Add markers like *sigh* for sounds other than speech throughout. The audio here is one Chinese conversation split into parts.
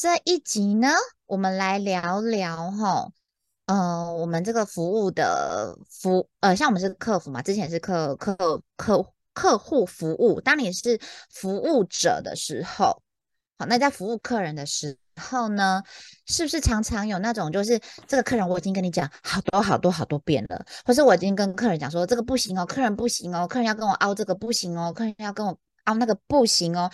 这一集呢，我们来聊聊哈，呃，我们这个服务的服，呃，像我们是客服嘛，之前是客客客客户服务，当你是服务者的时候，好，那在服务客人的时候呢，是不是常常有那种，就是这个客人我已经跟你讲好多好多好多遍了，或是我已经跟客人讲说这个不行哦，客人不行哦，客人要跟我凹这个不行哦，客人要跟我凹那个不行哦，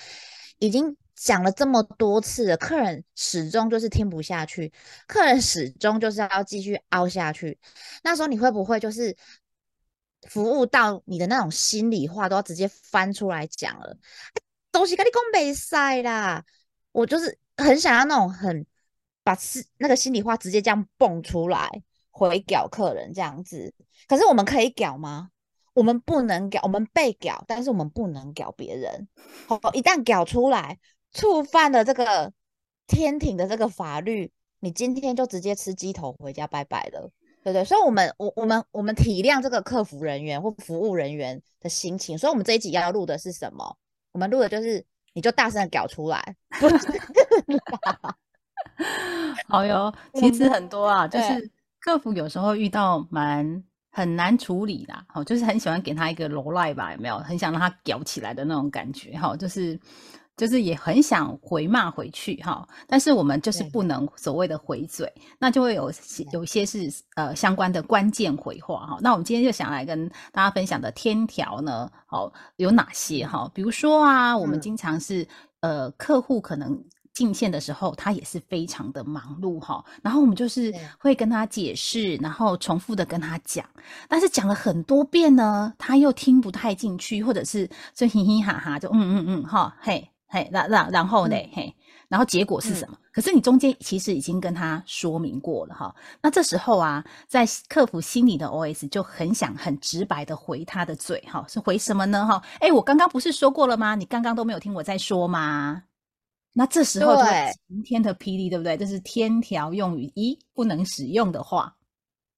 已经。讲了这么多次了，客人始终就是听不下去，客人始终就是要继续凹下去。那时候你会不会就是服务到你的那种心里话都要直接翻出来讲了？东西跟你讲没塞啦，我就是很想要那种很把是那个心里话直接这样蹦出来回屌客人这样子。可是我们可以屌吗？我们不能屌，我们被屌，但是我们不能屌别人。好，一旦屌出来。触犯了这个天庭的这个法律，你今天就直接吃鸡头回家拜拜了，对不对？所以，我们我我们我们体谅这个客服人员或服务人员的心情。所以，我们这一集要录的是什么？我们录的就是，你就大声的搞出来。*laughs* *laughs* 好哟，其实很多啊，就是客服有时候遇到蛮很难处理的，好，就是很喜欢给他一个罗赖吧，有没有？很想让他屌起来的那种感觉，哈，就是。就是也很想回骂回去哈，但是我们就是不能所谓的回嘴，那就会有有一些是呃相关的关键回话哈。那我们今天就想来跟大家分享的天条呢，好有哪些哈？比如说啊，我们经常是呃客户可能进线的时候，他也是非常的忙碌哈，然后我们就是会跟他解释，然后重复的跟他讲，但是讲了很多遍呢，他又听不太进去，或者是就嘻嘻哈哈就嗯嗯嗯哈嘿。嘿，然然然后呢？嘿，然后结果是什么？可是你中间其实已经跟他说明过了哈。那这时候啊，在客服心里的 OS 就很想很直白的回他的嘴哈，是回什么呢？哈，哎，我刚刚不是说过了吗？你刚刚都没有听我在说吗？那这时候就晴天的霹雳，对不对？这是天条用语一不能使用的话，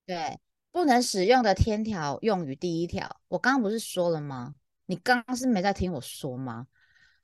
对，不能使用的天条用语第一条，我刚刚不是说了吗？你刚刚是没在听我说吗？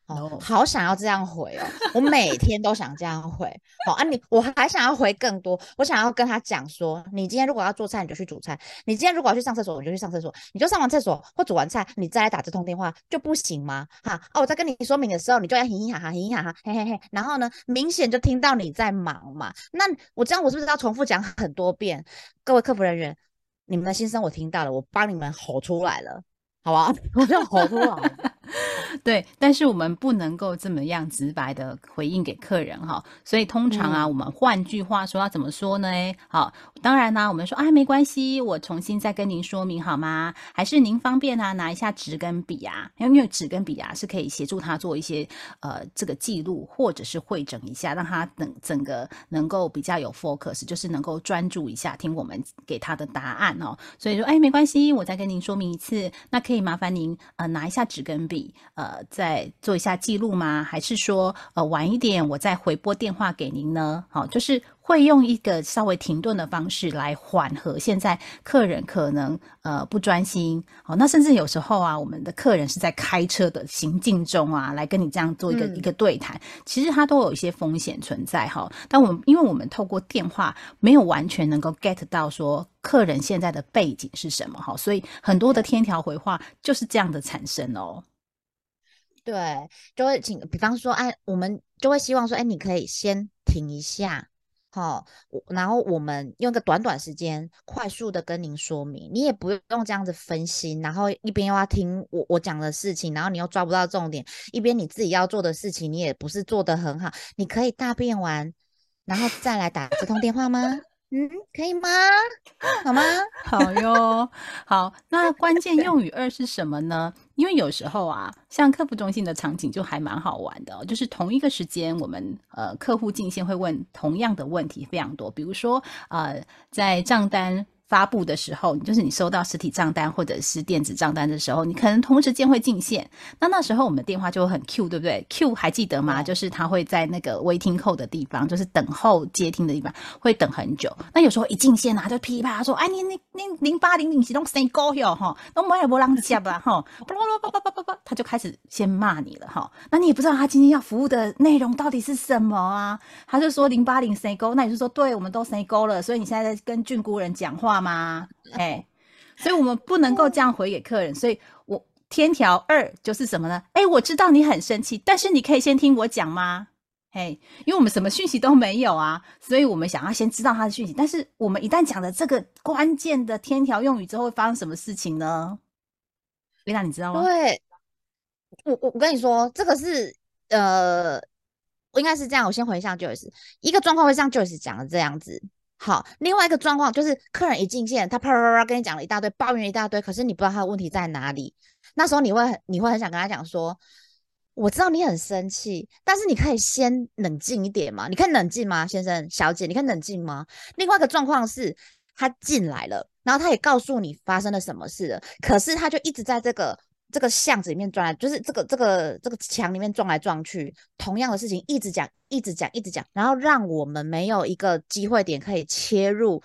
哦，好想要这样回哦！我每天都想这样回。好啊，你我还想要回更多。我想要跟他讲说，你今天如果要做菜，你就去煮菜；你今天如果要去上厕所，你就去上厕所。你就上完厕所或煮完菜，你再来打这通电话就不行吗？哈哦，我在跟你说明的时候，你就要嘻嘻哈哈，嘻嘻哈哈，嘿嘿嘿。然后呢，明显就听到你在忙嘛。那我这样，我是不是要重复讲很多遍？各位客服人员，你们的心声我听到了，我帮你们吼出来了。好吧，*laughs* 我就好多了。*laughs* 对，但是我们不能够这么样直白的回应给客人哈，所以通常啊，我们换句话说要怎么说呢？好，当然呢，我们说啊，没关系，我重新再跟您说明好吗？还是您方便啊，拿一下纸跟笔啊，因为纸跟笔啊是可以协助他做一些呃这个记录，或者是会诊一下，让他整整个能够比较有 focus，就是能够专注一下听我们给他的答案哦。所以说，哎，没关系，我再跟您说明一次，那。可以麻烦您呃拿一下纸跟笔，呃再做一下记录吗？还是说呃晚一点我再回拨电话给您呢？好，就是会用一个稍微停顿的方式来缓和现在客人可能呃不专心。好，那甚至有时候啊，我们的客人是在开车的行进中啊，来跟你这样做一个一个对谈，其实它都有一些风险存在哈。但我们因为我们透过电话没有完全能够 get 到说。客人现在的背景是什么？哈，所以很多的天条回话就是这样的产生哦。对，就会请，比方说，哎，我们就会希望说，哎，你可以先停一下，好，然后我们用个短短时间，快速的跟您说明，你也不用这样子分心，然后一边又要听我我讲的事情，然后你又抓不到重点，一边你自己要做的事情，你也不是做的很好，你可以大便完，然后再来打这通电话吗？嗯，可以吗？好吗？*laughs* 好哟，好。那关键用语二是什么呢？因为有时候啊，像客服中心的场景就还蛮好玩的，就是同一个时间，我们呃客户进线会问同样的问题非常多，比如说呃在账单。发布的时候，就是你收到实体账单或者是电子账单的时候，你可能同时间会进线。那那时候我们的电话就会很 Q，对不对？Q 还记得吗？就是他会在那个微听扣的地方，就是等候接听的地方，会等很久。那有时候一进线啊，就噼里啪啦说：“哎，你你你零八零零是弄谁高哟哈？那我也不让下吧哈？”叭叭叭叭叭叭，他就开始先骂你了哈。那你也不知道他今天要服务的内容到底是什么啊？他就说零八零谁高，那你就说对，我们都谁高了，所以你现在在跟俊姑人讲话。吗？哎，所以我们不能够这样回给客人。所以我天条二就是什么呢？哎，我知道你很生气，但是你可以先听我讲吗？嘿，因为我们什么讯息都没有啊，所以我们想要先知道他的讯息。但是我们一旦讲了这个关键的天条用语之后，会发生什么事情呢？丽娜，你知道吗？对，我我我跟你说，这个是呃，应该是这样。我先回一下 Joyce，一个状况会像 Joyce 讲的这样子。好，另外一个状况就是客人一进线，他啪啪啪跟你讲了一大堆，抱怨一大堆，可是你不知道他的问题在哪里。那时候你会你会很想跟他讲说，我知道你很生气，但是你可以先冷静一点嘛？你可以冷静吗，先生小姐？你可以冷静吗？另外一个状况是，他进来了，然后他也告诉你发生了什么事了，可是他就一直在这个。这个巷子里面转来，就是这个这个这个墙里面撞来撞去，同样的事情一直讲，一直讲，一直讲，然后让我们没有一个机会点可以切入，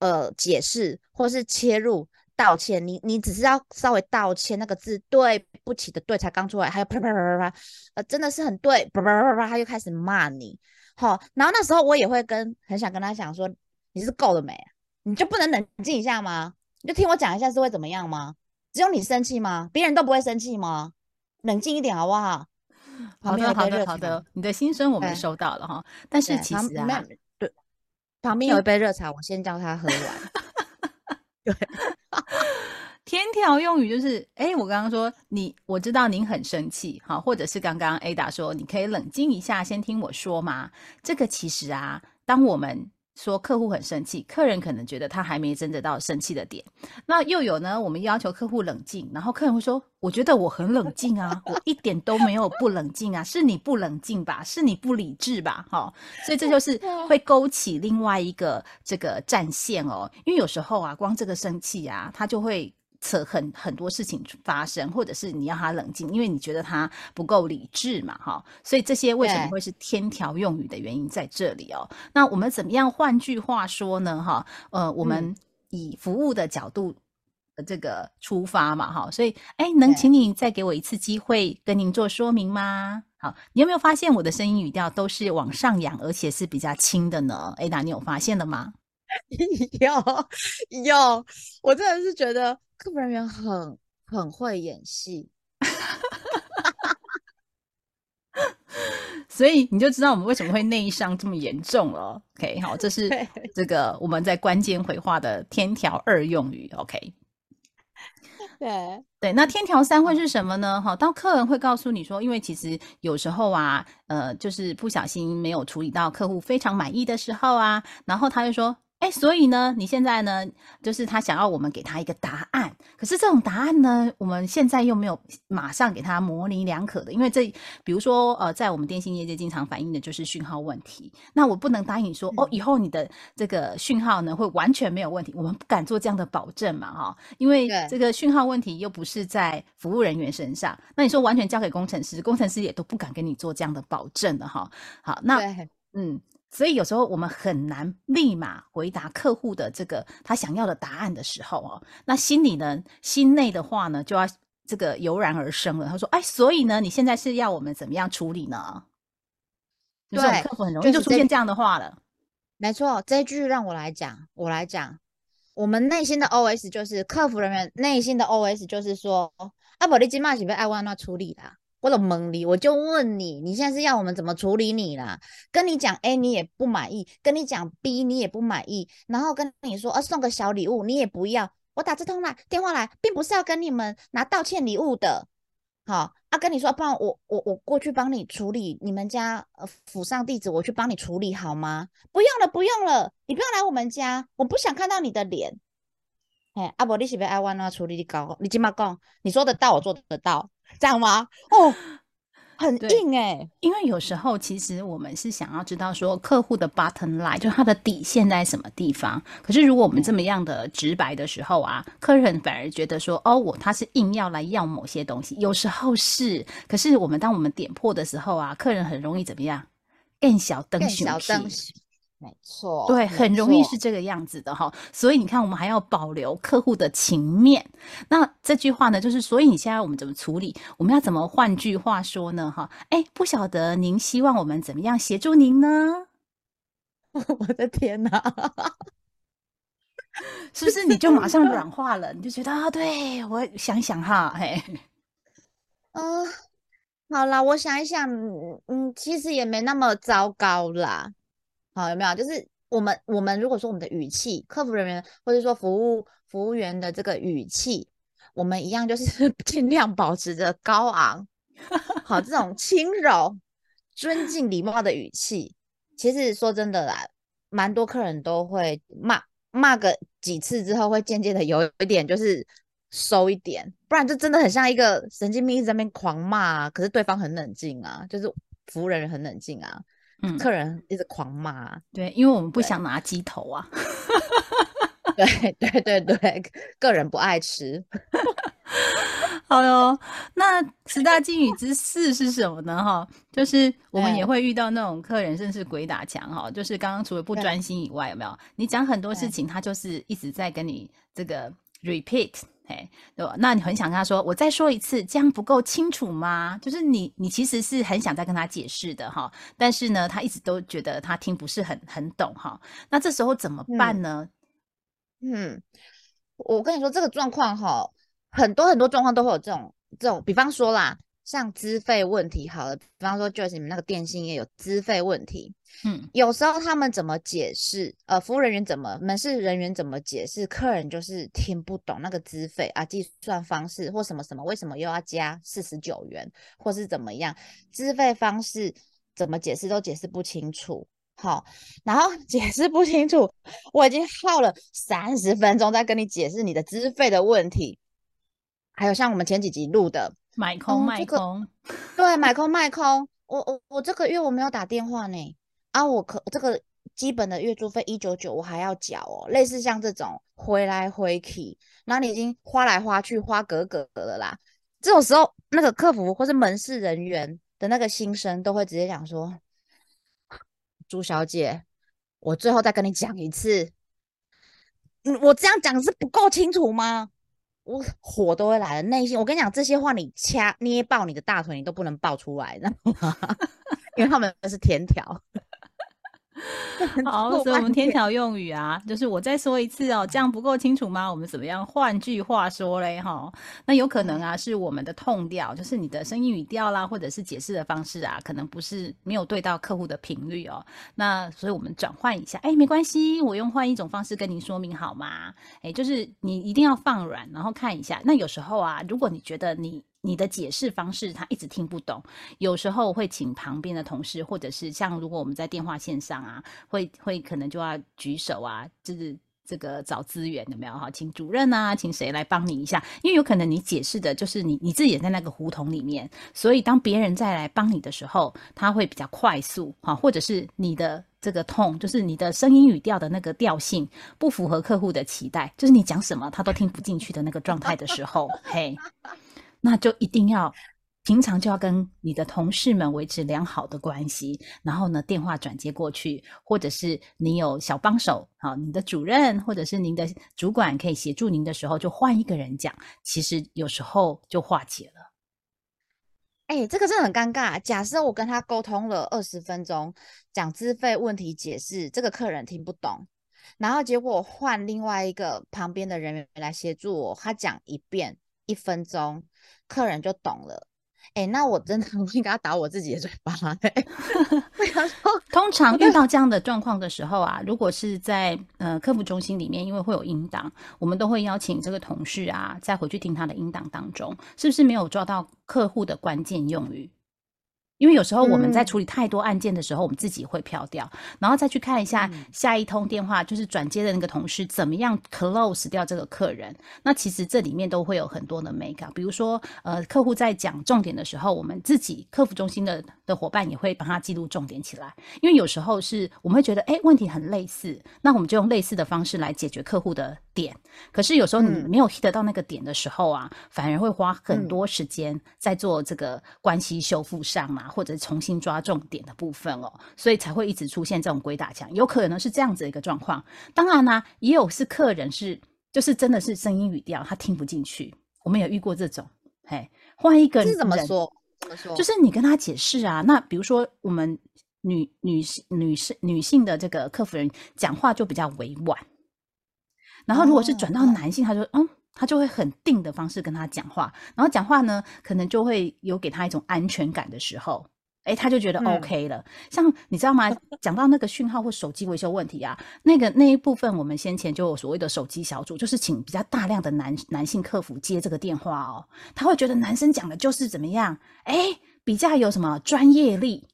呃，解释或是切入道歉。你你只是要稍微道歉，那个字对不起的对才刚出来，还有啪啪啪啪啪，呃，真的是很对，啪啪啪啪，他又开始骂你。好，然后那时候我也会跟很想跟他讲说，你是够了没？你就不能冷静一下吗？你就听我讲一下是会怎么样吗？只有你生气吗？别人都不会生气吗？冷静一点好不好？好的，好的，好的。你的心声我们收到了哈。但是其实啊，对，旁边有一杯热茶，我先叫他喝完。*laughs* 对，天条用语就是，哎，我刚刚说你，我知道您很生气，哈，或者是刚刚 Ada 说，你可以冷静一下，先听我说嘛。这个其实啊，当我们说客户很生气，客人可能觉得他还没真的到生气的点。那又有呢？我们要求客户冷静，然后客人会说：“我觉得我很冷静啊，我一点都没有不冷静啊，是你不冷静吧？是你不理智吧？”哈，所以这就是会勾起另外一个这个战线哦。因为有时候啊，光这个生气啊，他就会。扯很很多事情发生，或者是你要他冷静，因为你觉得他不够理智嘛，哈，所以这些为什么会是天条用语的原因在这里哦。那我们怎么样？换句话说呢，哈，呃，我们以服务的角度这个出发嘛，哈，所以，哎，能请你再给我一次机会跟您做说明吗？好，你有没有发现我的声音语调都是往上扬，而且是比较轻的呢？Ada，你有发现了吗？*laughs* 有有，我真的是觉得。客服人员很很会演戏，*laughs* 所以你就知道我们为什么会内伤这么严重了。OK，好，这是 *laughs* 这个我们在关键回话的天条二用语。OK，对对，那天条三会是什么呢？哈，当客人会告诉你说，因为其实有时候啊，呃，就是不小心没有处理到客户非常满意的时候啊，然后他就说。哎，所以呢，你现在呢，就是他想要我们给他一个答案，可是这种答案呢，我们现在又没有马上给他模棱两可的，因为这，比如说，呃，在我们电信业界经常反映的就是讯号问题。那我不能答应你说，哦，以后你的这个讯号呢会完全没有问题，我们不敢做这样的保证嘛，哈，因为这个讯号问题又不是在服务人员身上，那你说完全交给工程师，工程师也都不敢跟你做这样的保证的，哈。好，那嗯。所以有时候我们很难立马回答客户的这个他想要的答案的时候哦，那心里呢，心内的话呢，就要这个油然而生了。他说：“哎，所以呢，你现在是要我们怎么样处理呢？”对，客户很容易就出现这样的话了。没错，这句让我来讲，我来讲，我们内心的 OS 就是客服人员内心的 OS 就是说：“啊，不，你今嘛是被爱万那处理啦。”我都懵你，我就问你，你现在是要我们怎么处理你啦？跟你讲 A 你也不满意，跟你讲 B 你也不满意，然后跟你说，呃，送个小礼物你也不要。我打这通来电话来，并不是要跟你们拿道歉礼物的。好，啊，跟你说，不然我我我过去帮你处理你们家呃府上地址，我去帮你处理好吗？不用了，不用了，你不要来我们家，我不想看到你的脸。哎，阿伯，你是不是爱弯啊？处理你搞，你起码讲，你说得到，我做得到，这样吗？哦。很硬哎，因为有时候其实我们是想要知道说客户的 button line 就是他的底线在什么地方。可是如果我们这么样的直白的时候啊，客人反而觉得说哦，我他是硬要来要某些东西。有时候是，可是我们当我们点破的时候啊，客人很容易怎么样？更小灯小灯。没错，对，很容易是这个样子的哈。所以你看，我们还要保留客户的情面。那这句话呢，就是所以你现在我们怎么处理？我们要怎么换句话说呢？哈，哎，不晓得您希望我们怎么样协助您呢？*laughs* 我的天哪，*laughs* 是不是你就马上软 *laughs* 化了？你就觉得啊，对我想想哈，嘿，嗯，好啦，我想一想，嗯，其实也没那么糟糕啦。好，有没有？就是我们，我们如果说我们的语气，客服人员或者说服务服务员的这个语气，我们一样就是 *laughs* 尽量保持着高昂，好，这 *laughs* 种轻柔、尊敬、礼貌的语气。其实说真的啦，蛮多客人都会骂骂个几次之后，会渐渐的有一点就是收一点，不然就真的很像一个神经病一直在那边狂骂，可是对方很冷静啊，就是服务人员很冷静啊。嗯，客人一直狂骂，对，因为我们不想拿鸡头啊。对对对对，个人不爱吃。*laughs* 好哟，那十大金语之四是什么呢？哈，就是我们也会遇到那种客人，甚至鬼打墙哈。就是刚刚除了不专心以外，有没有？你讲很多事情，他就是一直在跟你这个 repeat。嘿，对吧？那你很想跟他说，我再说一次，这样不够清楚吗？就是你，你其实是很想再跟他解释的哈，但是呢，他一直都觉得他听不是很很懂哈。那这时候怎么办呢？嗯，我跟你说这个状况哈，很多很多状况都会有这种这种，比方说啦。像资费问题，好了，比方说就是你们那个电信业有资费问题，嗯，有时候他们怎么解释，呃，服务人员怎么，门市人员怎么解释，客人就是听不懂那个资费啊，计算方式或什么什么，为什么又要加四十九元，或是怎么样，资费方式怎么解释都解释不清楚，好，然后 *laughs* 解释不清楚，我已经耗了三十分钟在跟你解释你的资费的问题，还有像我们前几集录的。买空卖空，*laughs* 对，买空卖空。我我我这个月我没有打电话呢，啊，我可这个基本的月租费一九九，我还要缴哦。类似像这种回来回去，那你已经花来花去花格格的啦。这种时候，那个客服或是门市人员的那个心声都会直接讲说：“朱小姐，我最后再跟你讲一次，嗯，我这样讲是不够清楚吗？”我火都会来了，内心我跟你讲这些话，你掐捏爆你的大腿，你都不能爆出来，知道吗？*laughs* 因为他们是甜条。*laughs* 好，所以我们天桥用语啊，就是我再说一次哦，这样不够清楚吗？我们怎么样？换句话说嘞，哈，那有可能啊，是我们的痛调，就是你的声音语调啦，或者是解释的方式啊，可能不是没有对到客户的频率哦。那所以我们转换一下，哎，没关系，我用换一种方式跟您说明好吗？哎，就是你一定要放软，然后看一下。那有时候啊，如果你觉得你你的解释方式他一直听不懂，有时候会请旁边的同事，或者是像如果我们在电话线上啊，会会可能就要举手啊，就是这个找资源有没有哈？请主任啊，请谁来帮你一下？因为有可能你解释的就是你你自己也在那个胡同里面，所以当别人再来帮你的时候，他会比较快速哈，或者是你的这个痛，就是你的声音语调的那个调性不符合客户的期待，就是你讲什么他都听不进去的那个状态的时候，嘿。那就一定要平常就要跟你的同事们维持良好的关系，然后呢，电话转接过去，或者是你有小帮手，好，你的主任或者是您的主管可以协助您的时候，就换一个人讲，其实有时候就化解了。哎，这个真的很尴尬。假设我跟他沟通了二十分钟，讲资费问题解释，这个客人听不懂，然后结果换另外一个旁边的人员来协助我，他讲一遍一分钟。客人就懂了，哎，那我真的 *laughs* 不应该打我自己的嘴巴。*laughs* *laughs* 通常遇到这样的状况的时候啊，如果是在呃客服中心里面，因为会有音档，我们都会邀请这个同事啊，再回去听他的音档当中，是不是没有抓到客户的关键用语？因为有时候我们在处理太多案件的时候，我们自己会飘掉，然后再去看一下下一通电话，就是转接的那个同事怎么样 close 掉这个客人。那其实这里面都会有很多的美感，比如说，呃，客户在讲重点的时候，我们自己客服中心的的伙伴也会帮他记录重点起来。因为有时候是我们会觉得，哎，问题很类似，那我们就用类似的方式来解决客户的点。可是有时候你没有 hit 到那个点的时候啊，反而会花很多时间在做这个关系修复上嘛。或者重新抓重点的部分哦，所以才会一直出现这种鬼打墙，有可能是这样子的一个状况。当然呢，也有是客人是就是真的是声音语调他听不进去，我们也遇过这种。嘿，换一个人怎么说？怎么说？就是你跟他解释啊。那比如说我们女女性女士女性的这个客服人讲话就比较委婉，然后如果是转到男性，他就嗯。他就会很定的方式跟他讲话，然后讲话呢，可能就会有给他一种安全感的时候，哎，他就觉得 OK 了。像你知道吗？讲到那个讯号或手机维修问题啊，那个那一部分，我们先前就有所谓的手机小组，就是请比较大量的男男性客服接这个电话哦。他会觉得男生讲的就是怎么样，哎，比较有什么专业力；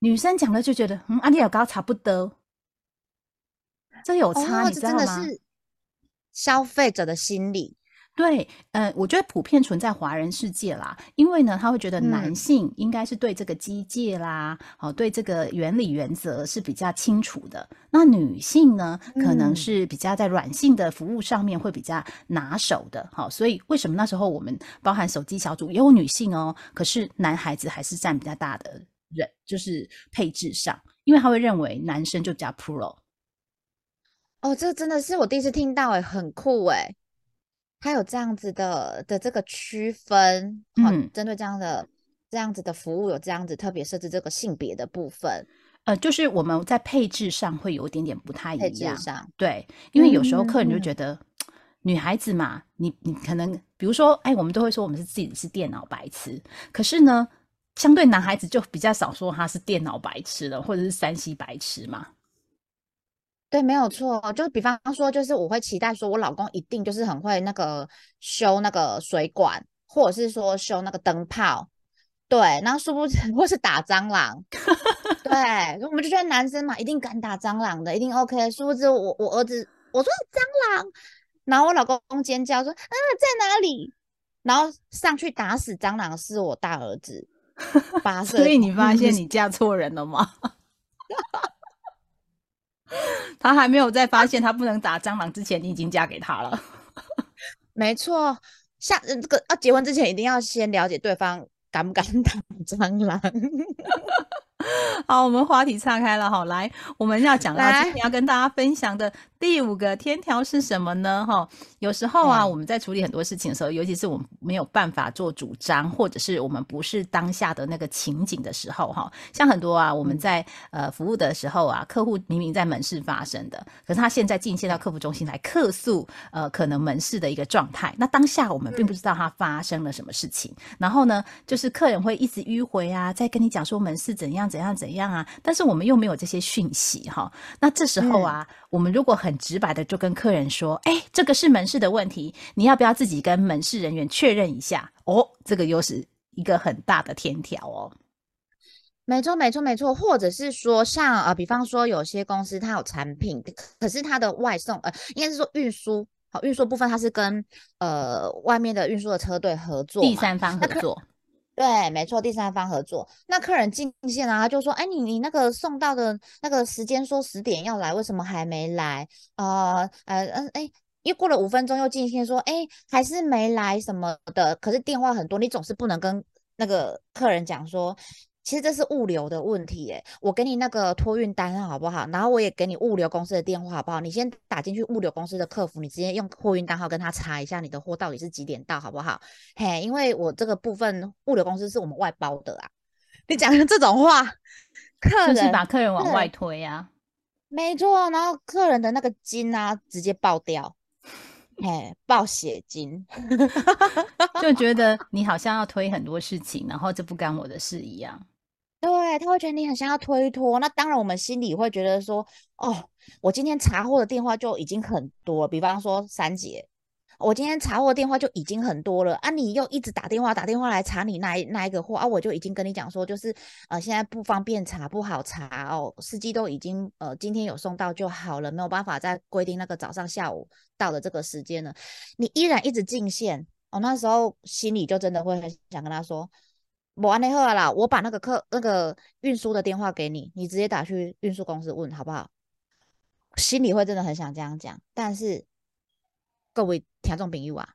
女生讲的就觉得嗯，阿丽尔高差不多，这有差，你知道吗？消费者的心理，对，呃，我觉得普遍存在华人世界啦，因为呢，他会觉得男性应该是对这个机械啦，哦，对这个原理原则是比较清楚的，那女性呢，可能是比较在软性的服务上面会比较拿手的，好，所以为什么那时候我们包含手机小组也有女性哦，可是男孩子还是占比较大的人，就是配置上，因为他会认为男生就比较 pro。哦，这真的是我第一次听到，哎，很酷，哎，它有这样子的的这个区分，嗯，针对这样的这样子的服务，有这样子特别设置这个性别的部分，呃，就是我们在配置上会有一点点不太一样，配置上，对，因为有时候客人就觉得女孩子嘛，你你可能比如说，哎，我们都会说我们是自己是电脑白痴，可是呢，相对男孩子就比较少说他是电脑白痴了，或者是山西白痴嘛。对，没有错，就是比方说，就是我会期待说，我老公一定就是很会那个修那个水管，或者是说修那个灯泡，对，然后殊不知或是打蟑螂，对，我们就觉得男生嘛，一定敢打蟑螂的，一定 OK。殊不知我我儿子我说蟑螂，然后我老公尖叫说啊在哪里？然后上去打死蟑螂是我大儿子，八 *laughs* 岁。所以你发现你嫁错人了吗？*laughs* *laughs* 他还没有在发现他不能打蟑螂之前，你已经嫁给他了。*laughs* 没错，像这个要结婚之前，一定要先了解对方敢不敢打蟑螂。*laughs* 好，我们话题岔开了哈，来，我们要讲到今天要跟大家分享的第五个天条是什么呢？哈，有时候啊，我们在处理很多事情的时候，尤其是我们没有办法做主张，或者是我们不是当下的那个情景的时候，哈，像很多啊，我们在呃服务的时候啊，客户明明在门市发生的，可是他现在进线到客服中心来客诉，呃，可能门市的一个状态，那当下我们并不知道他发生了什么事情，然后呢，就是客人会一直迂回啊，在跟你讲说门市怎样怎样怎样啊，但是我们又没有这些讯息哈，那这时候啊，我们如果很直白的就跟客人说，哎，这个是门市的问题，你要不要自己跟门市人员确认一下？哦，这个又是一个很大的天条哦。没错，没错，没错，或者是说，像呃，比方说有些公司它有产品，可是它的外送呃，应该是说运输，好，运输部分它是跟呃外面的运输的车队合作，第三方合作。对，没错，第三方合作。那客人进线啊，他就说：“哎，你你那个送到的那个时间说十点要来，为什么还没来？啊呃嗯，哎，又过了五分钟又进线说，哎，还是没来什么的。可是电话很多，你总是不能跟那个客人讲说。”其实这是物流的问题，诶，我给你那个托运单好不好？然后我也给你物流公司的电话好不好？你先打进去物流公司的客服，你直接用货运单号跟他查一下你的货到底是几点到，好不好？嘿，因为我这个部分物流公司是我们外包的啊。你讲这种话，客人就是把客人往外推啊。没错，然后客人的那个金啊直接爆掉，嘿，爆血金，*laughs* 就觉得你好像要推很多事情，然后这不干我的事一样。对，他会觉得你很想要推脱，那当然我们心里会觉得说，哦，我今天查货的电话就已经很多，比方说三姐，我今天查货电话就已经很多了啊，你又一直打电话打电话来查你那一那一个货啊，我就已经跟你讲说，就是呃现在不方便查，不好查哦，司机都已经呃今天有送到就好了，没有办法再规定那个早上下午到的这个时间了，你依然一直进线，我那时候心里就真的会很想跟他说，我完了后啦，我把那个客那个运输的电话给你，你直接打去运输公司问好不好？心里会真的很想这样讲，但是。各位听众朋友啊，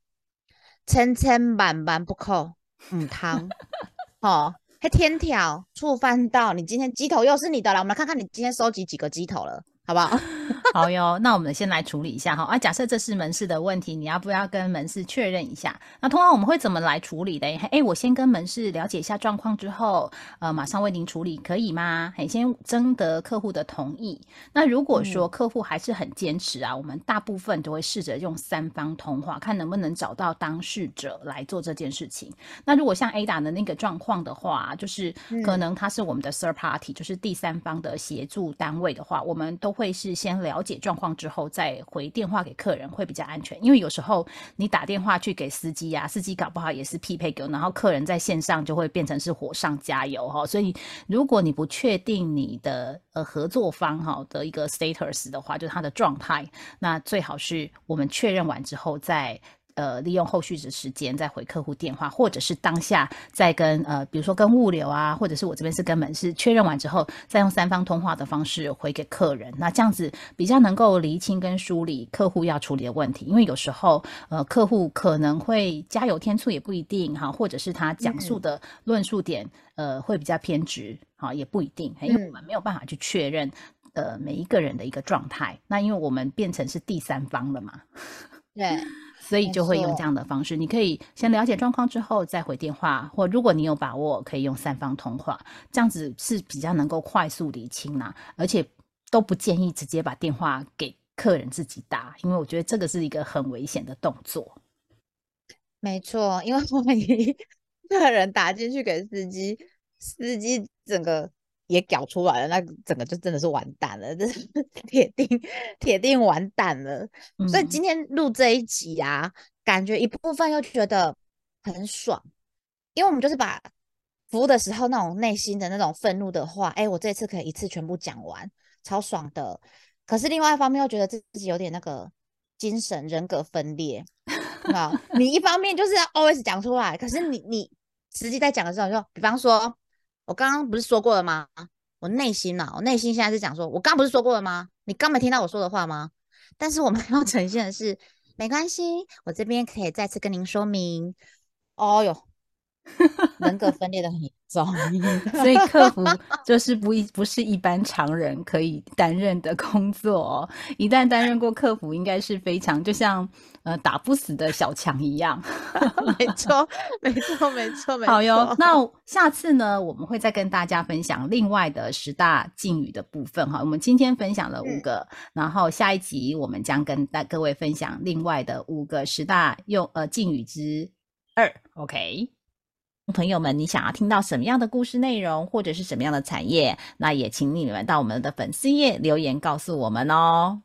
千千万万不可唔通，*laughs* 哦，还天条触犯到你今天鸡头又是你的了，我们来看看你今天收集几个鸡头了。好不好？*laughs* 好哟，那我们先来处理一下哈。啊，假设这是门市的问题，你要不要跟门市确认一下？那通常我们会怎么来处理的？哎，我先跟门市了解一下状况之后，呃，马上为您处理，可以吗？哎，先征得客户的同意。那如果说客户还是很坚持啊，我们大部分都会试着用三方通话，看能不能找到当事者来做这件事情。那如果像 Ada 的那个状况的话，就是可能他是我们的 third party，就是第三方的协助单位的话，我们都。会是先了解状况之后再回电话给客人会比较安全，因为有时候你打电话去给司机呀，司机搞不好也是匹配给，然后客人在线上就会变成是火上加油哈。所以如果你不确定你的呃合作方哈的一个 status 的话，就是他的状态，那最好是我们确认完之后再。呃，利用后续的时间再回客户电话，或者是当下再跟呃，比如说跟物流啊，或者是我这边是跟门市确认完之后，再用三方通话的方式回给客人。那这样子比较能够厘清跟梳理客户要处理的问题，因为有时候呃，客户可能会加油添醋也不一定哈，或者是他讲述的论述点呃会比较偏执哈，也不一定，因为我们没有办法去确认呃每一个人的一个状态。那因为我们变成是第三方了嘛，*laughs* 对。所以就会用这样的方式，你可以先了解状况之后再回电话，或如果你有把握，可以用三方通话，这样子是比较能够快速理清啦。而且都不建议直接把电话给客人自己打，因为我觉得这个是一个很危险的动作。没错，因为万一 *laughs* 客人打进去给司机，司机整个。也搞出来了，那整个就真的是完蛋了，这是 *laughs* 铁定铁定完蛋了。所以今天录这一集啊，感觉一部分又觉得很爽，因为我们就是把服务的时候那种内心的那种愤怒的话，哎，我这次可以一次全部讲完，超爽的。可是另外一方面又觉得自己有点那个精神人格分裂啊，你一方面就是要 always 讲出来，可是你你实际在讲的时候，就比方说。我刚刚不是说过了吗？我内心呐，我内心现在是讲说，我刚不是说过了吗？你刚没听到我说的话吗？但是我们要呈现的是，没关系，我这边可以再次跟您说明。哦哟。*laughs* 人格分裂的很严重，*laughs* 所以客服就是不一不是一般常人可以担任的工作。哦一旦担任过客服，应该是非常就像呃打不死的小强一样。*laughs* 没错，没错，没错，没错。好哟，那下次呢，我们会再跟大家分享另外的十大禁语的部分哈。我们今天分享了五个，然后下一集我们将跟大各位分享另外的五个十大用呃禁语之二。OK。朋友们，你想要听到什么样的故事内容，或者是什么样的产业？那也请你们到我们的粉丝页留言告诉我们哦。